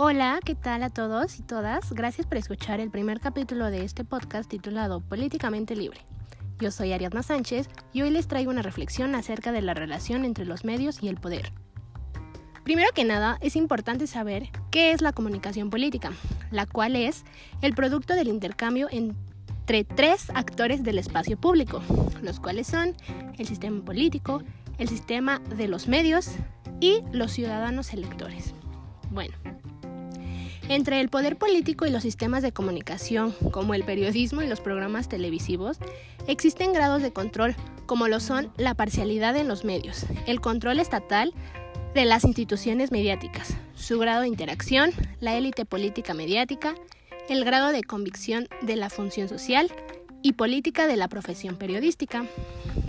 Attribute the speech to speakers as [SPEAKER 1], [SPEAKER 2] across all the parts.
[SPEAKER 1] Hola, ¿qué tal a todos y todas? Gracias por escuchar el primer capítulo de este podcast titulado Políticamente Libre. Yo soy Ariadna Sánchez y hoy les traigo una reflexión acerca de la relación entre los medios y el poder. Primero que nada, es importante saber qué es la comunicación política, la cual es el producto del intercambio entre tres actores del espacio público, los cuales son el sistema político, el sistema de los medios y los ciudadanos electores. Bueno, entre el poder político y los sistemas de comunicación, como el periodismo y los programas televisivos, existen grados de control, como lo son la parcialidad en los medios, el control estatal de las instituciones mediáticas, su grado de interacción, la élite política mediática, el grado de convicción de la función social y política de la profesión periodística.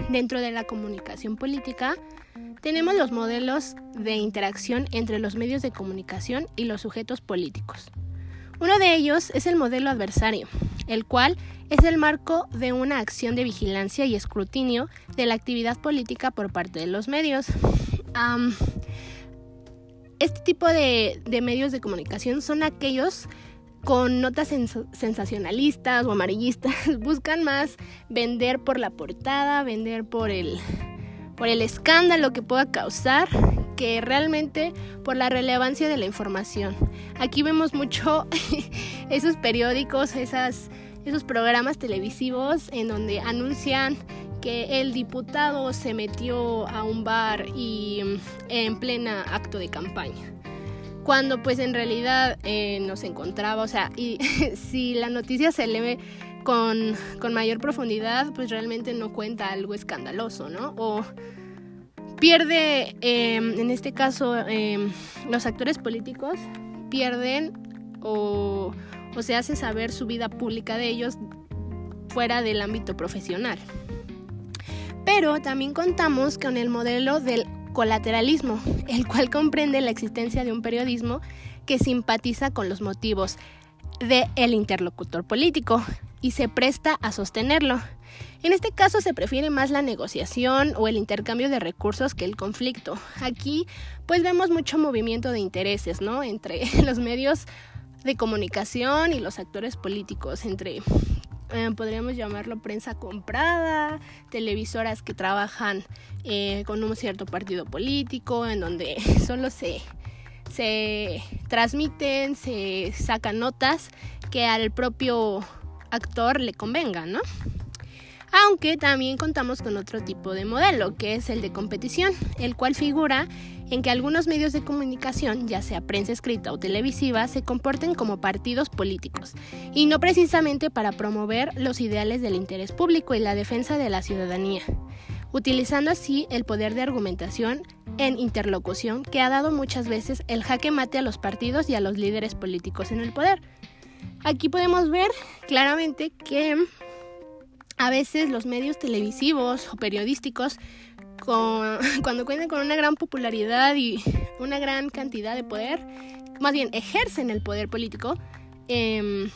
[SPEAKER 1] Dentro de la comunicación política, tenemos los modelos de interacción entre los medios de comunicación y los sujetos políticos. Uno de ellos es el modelo adversario, el cual es el marco de una acción de vigilancia y escrutinio de la actividad política por parte de los medios. este tipo de, medios de comunicación son aquellos con notas sensacionalistas o amarillistas, buscan más vender por la portada, vender por el, por el escándalo que pueda causar que realmente por la relevancia de la información. Aquí vemos mucho esos periódicos, esas, esos programas televisivos en donde anuncian que el diputado se metió a un bar y mm, en plena acto de campaña. Cuando pues en realidad eh, nos encontraba, o sea, y si la noticia se lee con, con mayor profundidad, pues realmente no cuenta algo escandaloso, ¿no? O pierde, em, en este caso, em, los actores políticos pierden o, o se hace saber su vida pública de ellos fuera del ámbito profesional. Pero también contamos con el modelo del colateralismo, el cual comprende la existencia de un periodismo que simpatiza con los motivos del el interlocutor político y se presta a sostenerlo. En este caso se prefiere más la negociación o el intercambio de recursos que el conflicto. Aquí pues vemos mucho movimiento de intereses, ¿no? Entre los medios de comunicación y los actores políticos, entre eh, podríamos llamarlo prensa comprada, televisoras que trabajan eh, con un cierto partido político, en donde solo se, se transmiten, se sacan notas que al propio actor le convenga, ¿no? Aunque también contamos con otro tipo de modelo, que es el de competición, el cual figura en que algunos medios de comunicación, ya sea prensa escrita o televisiva, se comporten como partidos políticos, y no precisamente para promover los ideales del interés público y la defensa de la ciudadanía, utilizando así el poder de argumentación en interlocución que ha dado muchas veces el jaque mate a los partidos y a los líderes políticos en el poder. Aquí podemos ver claramente que a veces los medios televisivos o periodísticos, cuando cuentan con una gran popularidad y una gran cantidad de poder, más bien ejercen el poder político, em,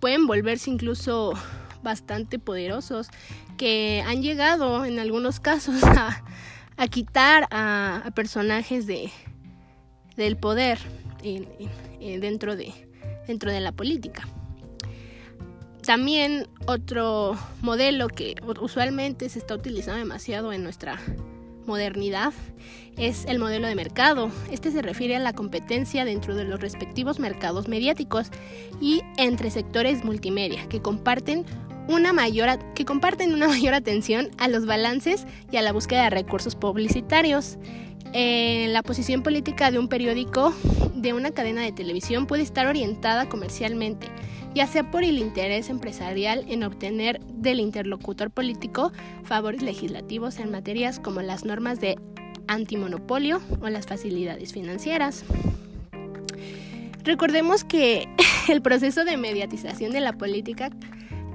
[SPEAKER 1] pueden volverse incluso bastante poderosos, que han llegado en algunos casos a, quitar a, personajes de, del poder dentro de, dentro de la política. También otro modelo que usualmente se está utilizando demasiado en nuestra modernidad es el modelo de mercado. Este se refiere a la competencia dentro de los respectivos mercados mediáticos y entre sectores multimedia que comparten una mayor, que comparten una mayor atención a los balances y a la búsqueda de recursos publicitarios. Eh, la posición política de un periódico, de una cadena de televisión, puede estar orientada comercialmente, ya sea por el interés empresarial en obtener del interlocutor político favores legislativos en materias como las normas de antimonopolio o las facilidades financieras. Recordemos que el proceso de mediatización de la política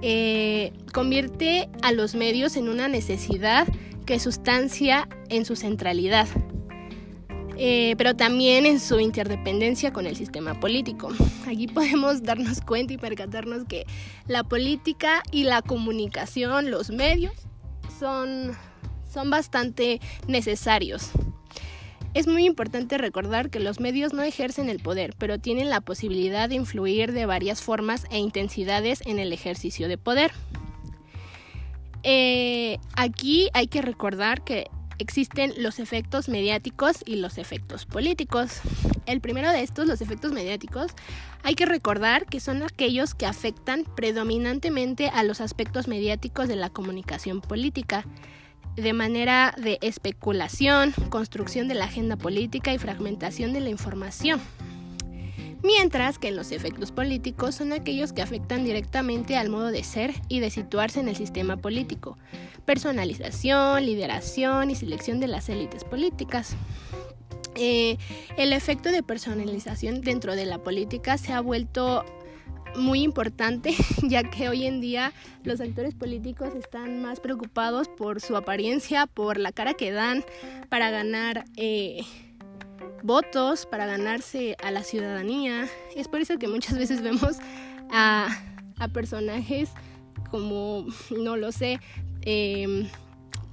[SPEAKER 1] eh, convierte a los medios en una necesidad que sustancia en su centralidad, eh, pero también en su interdependencia con el sistema político. Aquí podemos darnos cuenta y percatarnos que la política y la comunicación, los medios, son, son bastante necesarios. Es muy importante recordar que los medios no ejercen el poder, pero tienen la posibilidad de influir de varias formas e intensidades en el ejercicio de poder. Eh, aquí hay que recordar que existen los efectos mediáticos y los efectos políticos. El primero de estos, los efectos mediáticos, hay que recordar que son aquellos que afectan predominantemente a los aspectos mediáticos de la comunicación política de manera de especulación, construcción de la agenda política y fragmentación de la información. Mientras que los efectos políticos son aquellos que afectan directamente al modo de ser y de situarse en el sistema político, personalización, lideración y selección de las élites políticas. Eh, el efecto de personalización dentro de la política se ha vuelto muy importante, ya que hoy en día los actores políticos están más preocupados por su apariencia, por la cara que dan para ganar eh, votos, para ganarse a la ciudadanía. Es por eso que muchas veces vemos a, a personajes como, no lo sé, eh,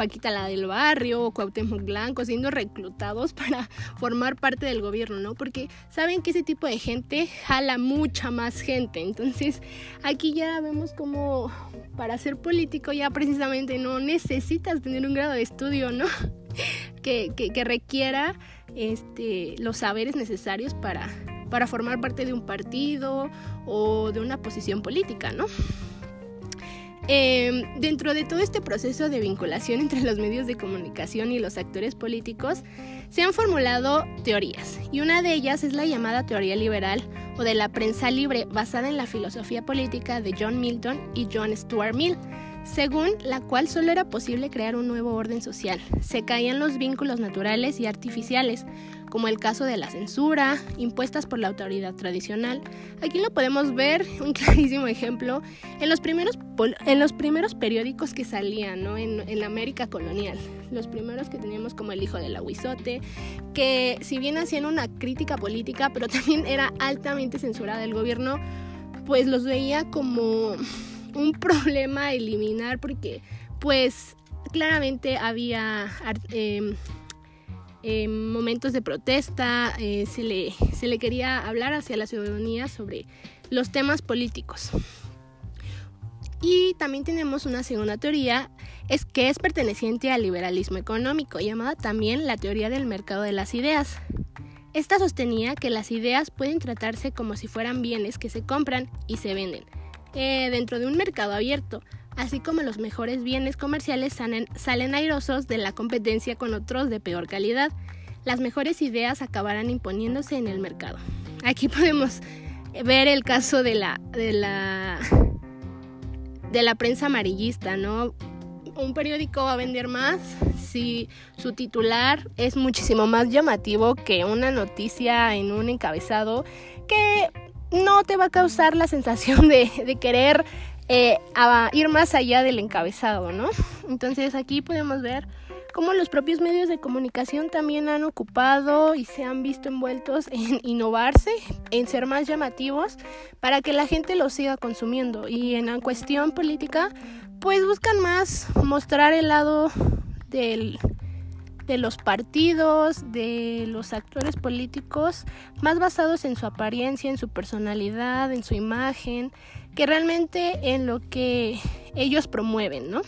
[SPEAKER 1] Paquita la del barrio o Cuauhtémoc Blanco siendo reclutados para formar parte del gobierno, ¿no? Porque saben que ese tipo de gente jala mucha más gente. Entonces, aquí ya vemos como para ser político ya precisamente no necesitas tener un grado de estudio, ¿no? que, requiera este, los saberes necesarios para formar parte de un partido o de una posición política, ¿no? Em, dentro de todo este proceso de vinculación entre los medios de comunicación y los actores políticos, se han formulado teorías, y una de ellas es la llamada teoría liberal o de la prensa libre, basada en la filosofía política de John Milton y John Stuart Mill según la cual solo era posible crear un nuevo orden social. Se caían los vínculos naturales y artificiales, como el caso de la censura, impuestas por la autoridad tradicional. Aquí lo podemos ver, un clarísimo ejemplo, en los primeros, en los primeros periódicos que salían en, la América colonial. Los primeros que teníamos como El Hijo del Aguizote, que si bien hacían una crítica política, pero también era altamente censurada. El gobierno pues los veía como un problema eliminar porque pues claramente había em, em, momentos de protesta, eh, se, le, se le quería hablar hacia la ciudadanía sobre los temas políticos. Y también tenemos una segunda teoría, es que es perteneciente al liberalismo económico, llamada también la teoría del mercado de las ideas. Esta sostenía que las ideas pueden tratarse como si fueran bienes que se compran y se venden, eh, dentro de un mercado abierto, así como los mejores bienes comerciales salen, salen airosos de la competencia con otros de peor calidad. Las mejores ideas acabarán imponiéndose en el mercado. Aquí podemos ver el caso de la, de la, de la prensa amarillista, ¿no? Un periódico va a vender más si su titular es muchísimo más llamativo que una noticia en un encabezado que no te va a causar la sensación de, querer eh, ir más allá del encabezado, ¿no? Entonces aquí podemos ver cómo los propios medios de comunicación también han ocupado y se han visto envueltos en innovarse, en ser más llamativos para que la gente los siga consumiendo. Y en la cuestión política, pues buscan más mostrar el lado del, de los partidos, de los actores políticos, más basados en su apariencia, en su personalidad, en su imagen, que realmente en lo que ellos promueven, ¿no?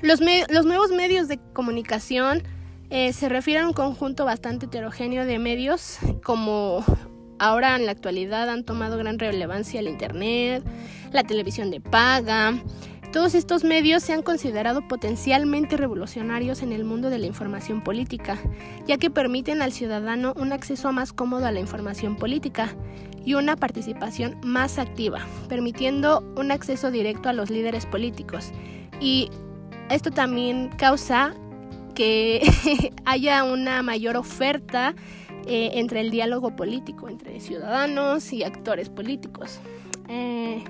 [SPEAKER 1] Los, los nuevos medios de comunicación eh, se refieren a un conjunto bastante heterogéneo de medios, como ahora en la actualidad han tomado gran relevancia el Internet, la televisión de paga, todos estos medios se han considerado potencialmente revolucionarios en el mundo de la información política, ya que permiten al ciudadano un acceso más cómodo a la información política y una participación más activa, permitiendo un acceso directo a los líderes políticos. Y esto también causa que haya una mayor oferta eh, entre el diálogo político, entre ciudadanos y actores políticos. Eh,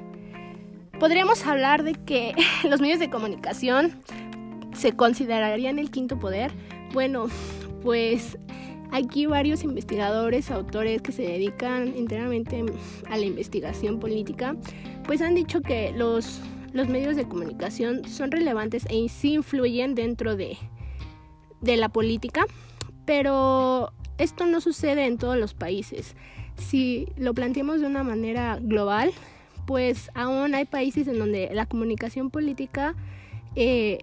[SPEAKER 1] podríamos hablar de que los medios de comunicación se considerarían el quinto poder. Bueno, pues aquí varios investigadores, autores que se dedican enteramente a la investigación política, pues han dicho que los, los medios de comunicación son relevantes e sí influyen dentro de, de la política, Pero esto no sucede en todos los países. Si lo planteamos de una manera global, pues aún hay países en donde la comunicación política eh,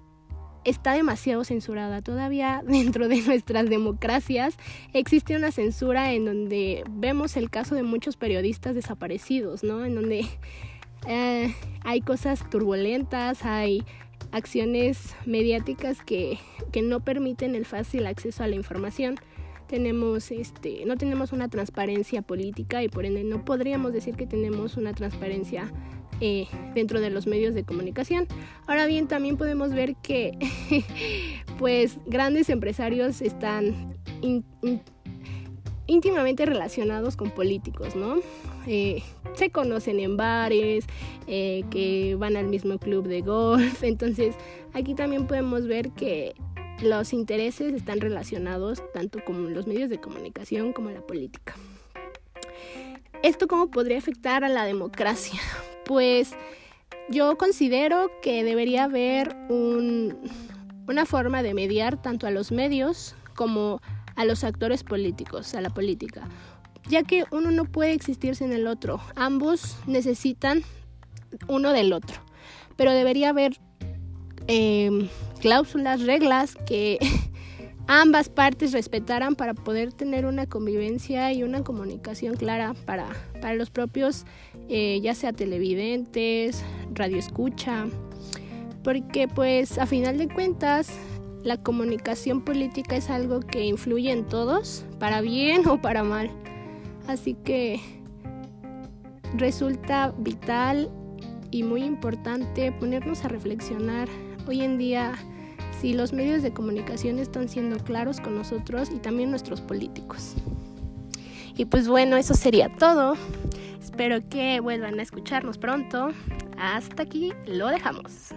[SPEAKER 1] está demasiado censurada. Todavía dentro de nuestras democracias existe una censura en donde vemos el caso de muchos periodistas desaparecidos, ¿no? En donde eh, hay cosas turbulentas, hay acciones mediáticas que, que no permiten el fácil acceso a la información tenemos este no tenemos una transparencia política y por ende no podríamos decir que tenemos una transparencia eh, dentro de los medios de comunicación. Ahora bien, también podemos ver que pues grandes empresarios están íntimamente relacionados con políticos, ¿no? Eh, se conocen en bares, eh, que van al mismo club de golf, entonces aquí también podemos ver que los intereses están relacionados tanto con los medios de comunicación como la política. ¿Esto cómo podría afectar a la democracia? Pues yo considero que debería haber una forma de mediar tanto a los medios como a los actores políticos, a la política, ya que uno no puede existir sin el otro. Ambos necesitan uno del otro, pero debería haber eh, cláusulas, reglas que ambas partes respetaran para poder tener una convivencia y una comunicación clara para, para los propios, eh, ya sea televidentes, radio escucha, porque pues a final de cuentas la comunicación política es algo que influye en todos, para bien o para mal. Así que resulta vital y muy importante ponernos a reflexionar hoy en día si los medios de comunicación están siendo claros con nosotros y también nuestros políticos. Y pues bueno, eso sería todo. Espero que vuelvan a escucharnos pronto. Hasta aquí lo dejamos.